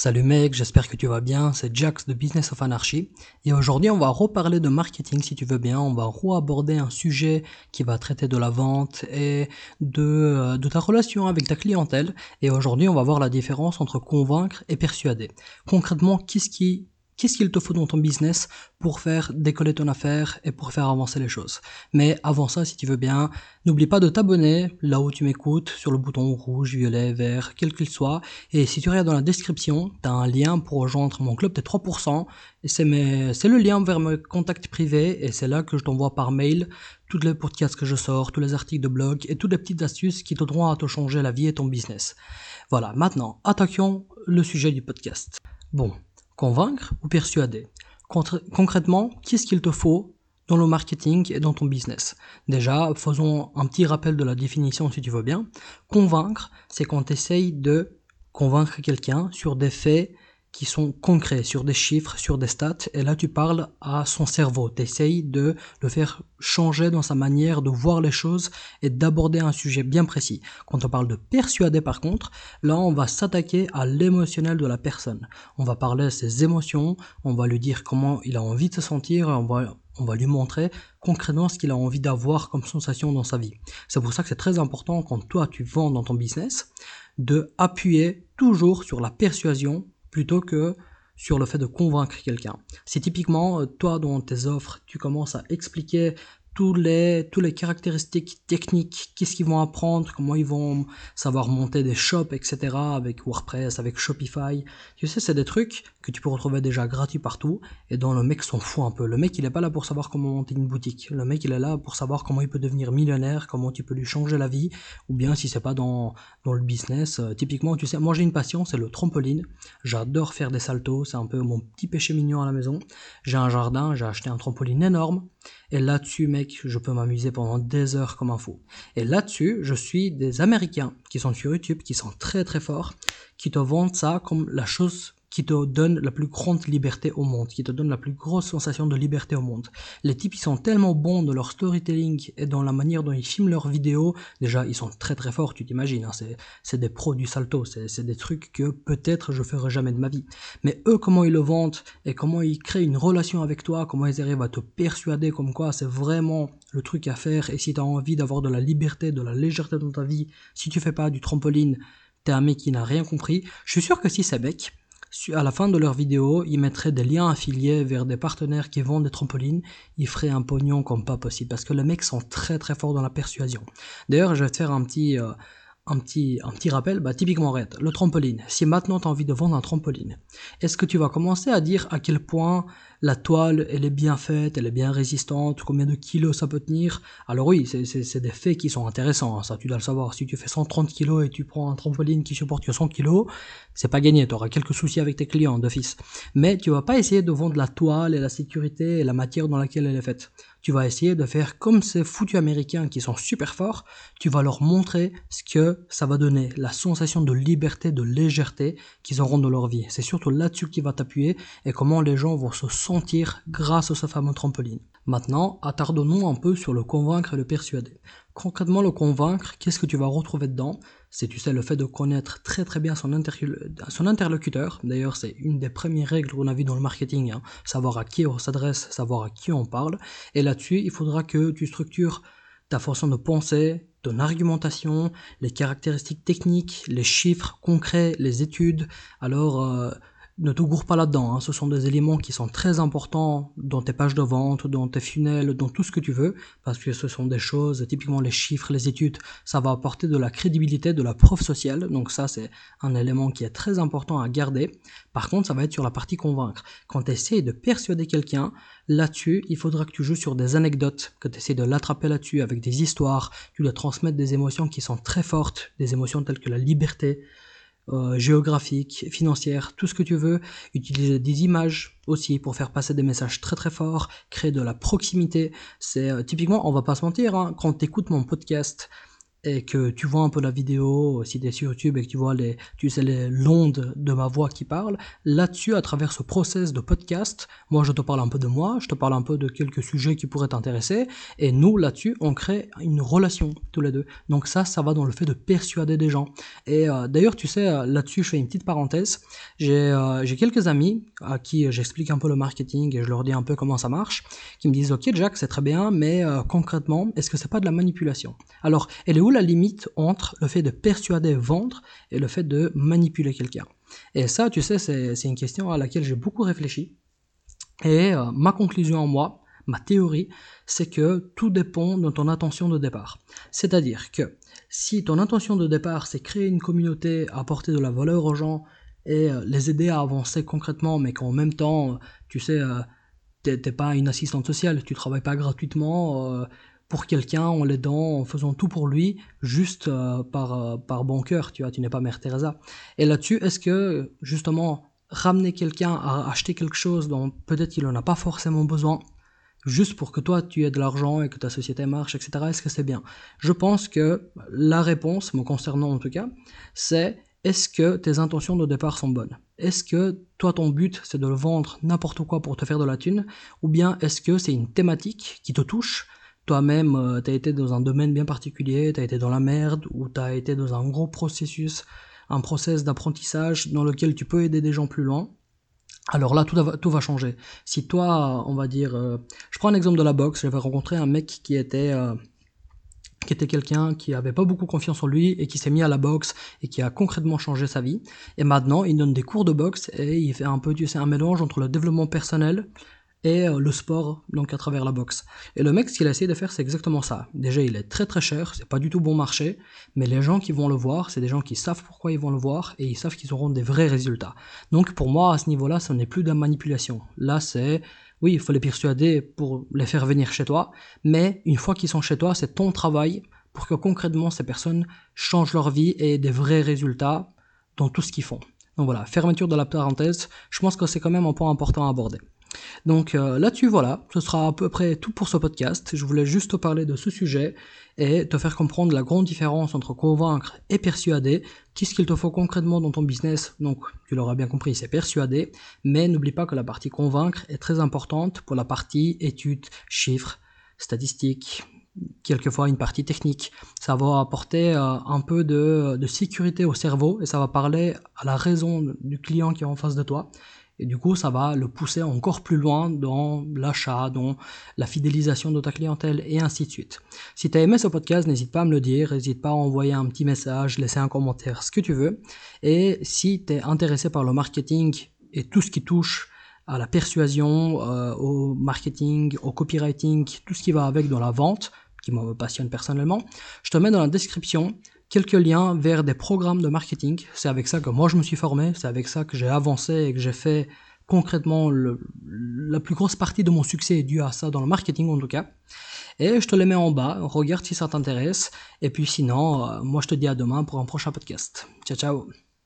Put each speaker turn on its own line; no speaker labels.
Salut mec, j'espère que tu vas bien, c'est Jax de Business of Anarchy. Et aujourd'hui on va reparler de marketing si tu veux bien, on va re-aborder un sujet qui va traiter de la vente et de, euh, de ta relation avec ta clientèle. Et aujourd'hui on va voir la différence entre convaincre et persuader. Concrètement, qu'est-ce qui Qu'est-ce qu'il te faut dans ton business pour faire décoller ton affaire et pour faire avancer les choses? Mais avant ça, si tu veux bien, n'oublie pas de t'abonner là où tu m'écoutes sur le bouton rouge, violet, vert, quel qu'il soit. Et si tu regardes dans la description, tu as un lien pour rejoindre mon club des 3%. Et c'est, c'est le lien vers mes contacts privés et c'est là que je t'envoie par mail toutes les podcasts que je sors, tous les articles de blog et toutes les petites astuces qui t'aideront à te changer la vie et ton business. Voilà, maintenant, attaquons le sujet du podcast. Bon, Convaincre ou persuader Concrètement, qu'est-ce qu'il te faut dans le marketing et dans ton business? Déjà, faisons un petit rappel de la définition si tu veux bien. Convaincre, c'est quand tu essayes de convaincre quelqu'un sur des faits qui sont concrets, sur des chiffres, sur des stats, et là tu parles à son cerveau, tu essayes de le faire changer dans sa manière de voir les choses et d'aborder un sujet bien précis. Quand on parle de persuader par contre, là on va s'attaquer à l'émotionnel de la personne. On va parler de ses émotions, on va lui dire comment il a envie de se sentir, on va on va lui montrer concrètement ce qu'il a envie d'avoir comme sensation dans sa vie. C'est pour ça que c'est très important quand toi tu vends dans ton business de appuyer toujours sur la persuasion plutôt que sur le fait de convaincre quelqu'un. Si typiquement, euh, toi, dans tes offres, tu commences à expliquer tous les, les caractéristiques techniques, qu'est-ce qu'ils vont apprendre, comment ils vont savoir monter des shops, etc. avec WordPress, avec Shopify. Tu sais, c'est des trucs que tu peux retrouver déjà gratuits partout et dont le mec s'en fout un peu. Le mec, il est pas là pour savoir comment monter une boutique. Le mec, il est là pour savoir comment il peut devenir millionnaire, comment tu peux lui changer la vie, ou bien si c'est pas dans, dans le business. Euh, typiquement, tu sais, moi j'ai une passion, c'est le trampoline. J'adore faire des saltos, c'est un peu mon petit péché mignon à la maison. J'ai un jardin, j'ai acheté un trampoline énorme. Et là-dessus, mec, je peux m'amuser pendant des heures comme un fou. Et là-dessus, je suis des Américains qui sont sur YouTube, qui sont très très forts, qui te vendent ça comme la chose qui te donne la plus grande liberté au monde, qui te donne la plus grosse sensation de liberté au monde. Les types, ils sont tellement bons dans leur storytelling et dans la manière dont ils filment leurs vidéos. Déjà, ils sont très très forts, tu t'imagines. Hein, c'est des pros du salto, c'est des trucs que peut-être je ferai jamais de ma vie. Mais eux, comment ils le vendent et comment ils créent une relation avec toi, comment ils arrivent à te persuader comme quoi c'est vraiment le truc à faire. Et si tu as envie d'avoir de la liberté, de la légèreté dans ta vie, si tu fais pas du trampoline, t'es un mec qui n'a rien compris. Je suis sûr que si bec, à la fin de leur vidéo, ils mettraient des liens affiliés vers des partenaires qui vendent des trampolines. Ils feraient un pognon comme pas possible parce que les mecs sont très très forts dans la persuasion. D'ailleurs, je vais te faire un petit, euh, un petit, un petit rappel. Bah, typiquement, Red, le trampoline. Si maintenant tu as envie de vendre un trampoline, est-ce que tu vas commencer à dire à quel point la toile, elle est bien faite, elle est bien résistante, combien de kilos ça peut tenir? Alors oui, c'est des faits qui sont intéressants, hein, ça tu dois le savoir. Si tu fais 130 kilos et tu prends un trampoline qui supporte que 100 kilos, c'est pas gagné, tu auras quelques soucis avec tes clients d'office. Mais tu vas pas essayer de vendre la toile et la sécurité et la matière dans laquelle elle est faite. Tu vas essayer de faire comme ces foutus américains qui sont super forts, tu vas leur montrer ce que ça va donner, la sensation de liberté, de légèreté qu'ils auront dans leur vie. C'est surtout là-dessus qu'il va t'appuyer et comment les gens vont se sentir grâce à ce fameux trampoline. Maintenant, attardons-nous un peu sur le convaincre et le persuader. Concrètement, le convaincre, qu'est-ce que tu vas retrouver dedans? C'est, tu sais, le fait de connaître très très bien son, interlocuteur. D'ailleurs, c'est une des premières règles qu'on a vues dans le marketing. Hein. Savoir à qui on s'adresse, savoir à qui on parle. Et là-dessus, il faudra que tu structures ta façon de penser, ton argumentation, les caractéristiques techniques, les chiffres concrets, les études. Alors, euh, ne te gourre pas là-dedans. Hein. Ce sont des éléments qui sont très importants dans tes pages de vente, dans tes funnels, dans tout ce que tu veux, parce que ce sont des choses, typiquement les chiffres, les études, ça va apporter de la crédibilité, de la preuve sociale. Donc ça, c'est un élément qui est très important à garder. Par contre, ça va être sur la partie convaincre. Quand tu essaies de persuader quelqu'un, là-dessus, il faudra que tu joues sur des anecdotes, que tu essaies de l'attraper là-dessus avec des histoires, tu dois transmettre des émotions qui sont très fortes, des émotions telles que la liberté, euh, géographique, financière, tout ce que tu veux, utiliser des images aussi pour faire passer des messages très très forts, créer de la proximité. C'est euh, typiquement, on va pas se mentir, hein, quand tu écoutes mon podcast que tu vois un peu la vidéo, si tu es sur YouTube et que tu vois les, tu sais, les l'onde de ma voix qui parle, là-dessus, à travers ce process de podcast, moi je te parle un peu de moi, je te parle un peu de quelques sujets qui pourraient t'intéresser, et nous, là-dessus, on crée une relation tous les deux. Donc ça, ça va dans le fait de persuader des gens. Et euh, d'ailleurs, tu sais, euh, là-dessus, je fais une petite parenthèse. J'ai euh, j'ai quelques amis à qui j'explique un peu le marketing et je leur dis un peu comment ça marche, qui me disent, ok Jack, c'est très bien, mais concrètement, est-ce que c'est pas de la manipulation? Alors, elle est où la limite entre le fait de persuader, vendre, et le fait de manipuler quelqu'un Et ça, tu sais, c'est une question à laquelle j'ai beaucoup réfléchi. Et ma conclusion en moi, ma théorie, c'est que tout dépend de ton intention de départ. C'est-à-dire que si ton intention de départ, c'est créer une communauté, apporter de la valeur aux gens et euh, les aider à avancer concrètement, mais qu'en même temps, tu sais, euh, t'es pas une assistante sociale, tu travailles pas gratuitement euh, pour quelqu'un en l'aidant, en faisant tout pour lui, juste par, par bon cœur, tu vois, tu n'es pas Mère Teresa. Et là-dessus, est-ce que justement ramener quelqu'un à acheter quelque chose dont peut-être il n'en a pas forcément besoin, juste pour que toi tu aies de l'argent et que ta société marche, etc. Est-ce que c'est bien? Je pense que la réponse, me concernant en tout cas, c'est est-ce que tes intentions de départ sont bonnes? Est-ce que toi ton but c'est de le vendre n'importe quoi pour te faire de la thune? Ou bien est-ce que c'est une thématique qui te touche toi-même, euh, tu as été dans un domaine bien particulier, tu as été dans la merde, ou tu as été dans un gros processus, un process d'apprentissage dans lequel tu peux aider des gens plus loin, alors là, tout va, tout va changer. Si toi, on va dire, euh, je prends un exemple de la boxe, j'avais rencontré un mec qui était, euh, qui était quelqu'un qui avait pas beaucoup confiance en lui et qui s'est mis à la boxe et qui a concrètement changé sa vie. Et maintenant, il donne des cours de boxe et il fait un peu, tu sais, un mélange entre le développement personnel et euh, le sport donc à travers la boxe. Et le mec ce qu'il a essayé de faire c'est exactement ça. Déjà il est très très cher, c'est pas du tout bon marché, mais les gens qui vont le voir, c'est des gens qui savent pourquoi ils vont le voir et ils savent qu'ils auront des vrais résultats. Donc pour moi à ce niveau-là, ce n'est plus de la manipulation. Là c'est oui, il faut les persuader pour les faire venir chez toi, mais une fois qu'ils sont chez toi, c'est ton travail pour que concrètement ces personnes changent leur vie et aient des vrais résultats dans tout ce qu'ils font. Donc voilà, fermeture de la parenthèse, je pense que c'est quand même un point important à aborder. Donc euh, là-dessus, voilà, ce sera à peu près tout pour ce podcast. Je voulais juste te parler de ce sujet et te faire comprendre la grande différence entre convaincre et persuader. Qu'est-ce qu'il te faut concrètement dans ton business? Donc, tu l'auras bien compris, c'est persuader. Mais n'oublie pas que la partie convaincre est très importante pour la partie études, chiffres, statistiques, quelquefois une partie technique. Ça va apporter euh, un peu de, de sécurité au cerveau et ça va parler à la raison du client qui est en face de toi. Et du coup, ça va le pousser encore plus loin dans l'achat, dans la fidélisation de ta clientèle et ainsi de suite. Si tu as aimé ce podcast, n'hésite pas à me le dire, n'hésite pas à envoyer un petit message, laisser un commentaire, ce que tu veux. Et si tu es intéressé par le marketing et tout ce qui touche à la persuasion, euh, au marketing, au copywriting, tout ce qui va avec dans la vente, qui me passionne personnellement, je te mets dans la description quelques liens vers des programmes de marketing. C'est avec ça que moi je me suis formé, c'est avec ça que j'ai avancé et que j'ai fait concrètement la plus grosse partie de mon succès est due à ça dans le marketing en tout cas. Et je te les mets en bas, regarde si ça t'intéresse. Et puis sinon, euh, moi je te dis à demain pour un prochain podcast. Ciao ciao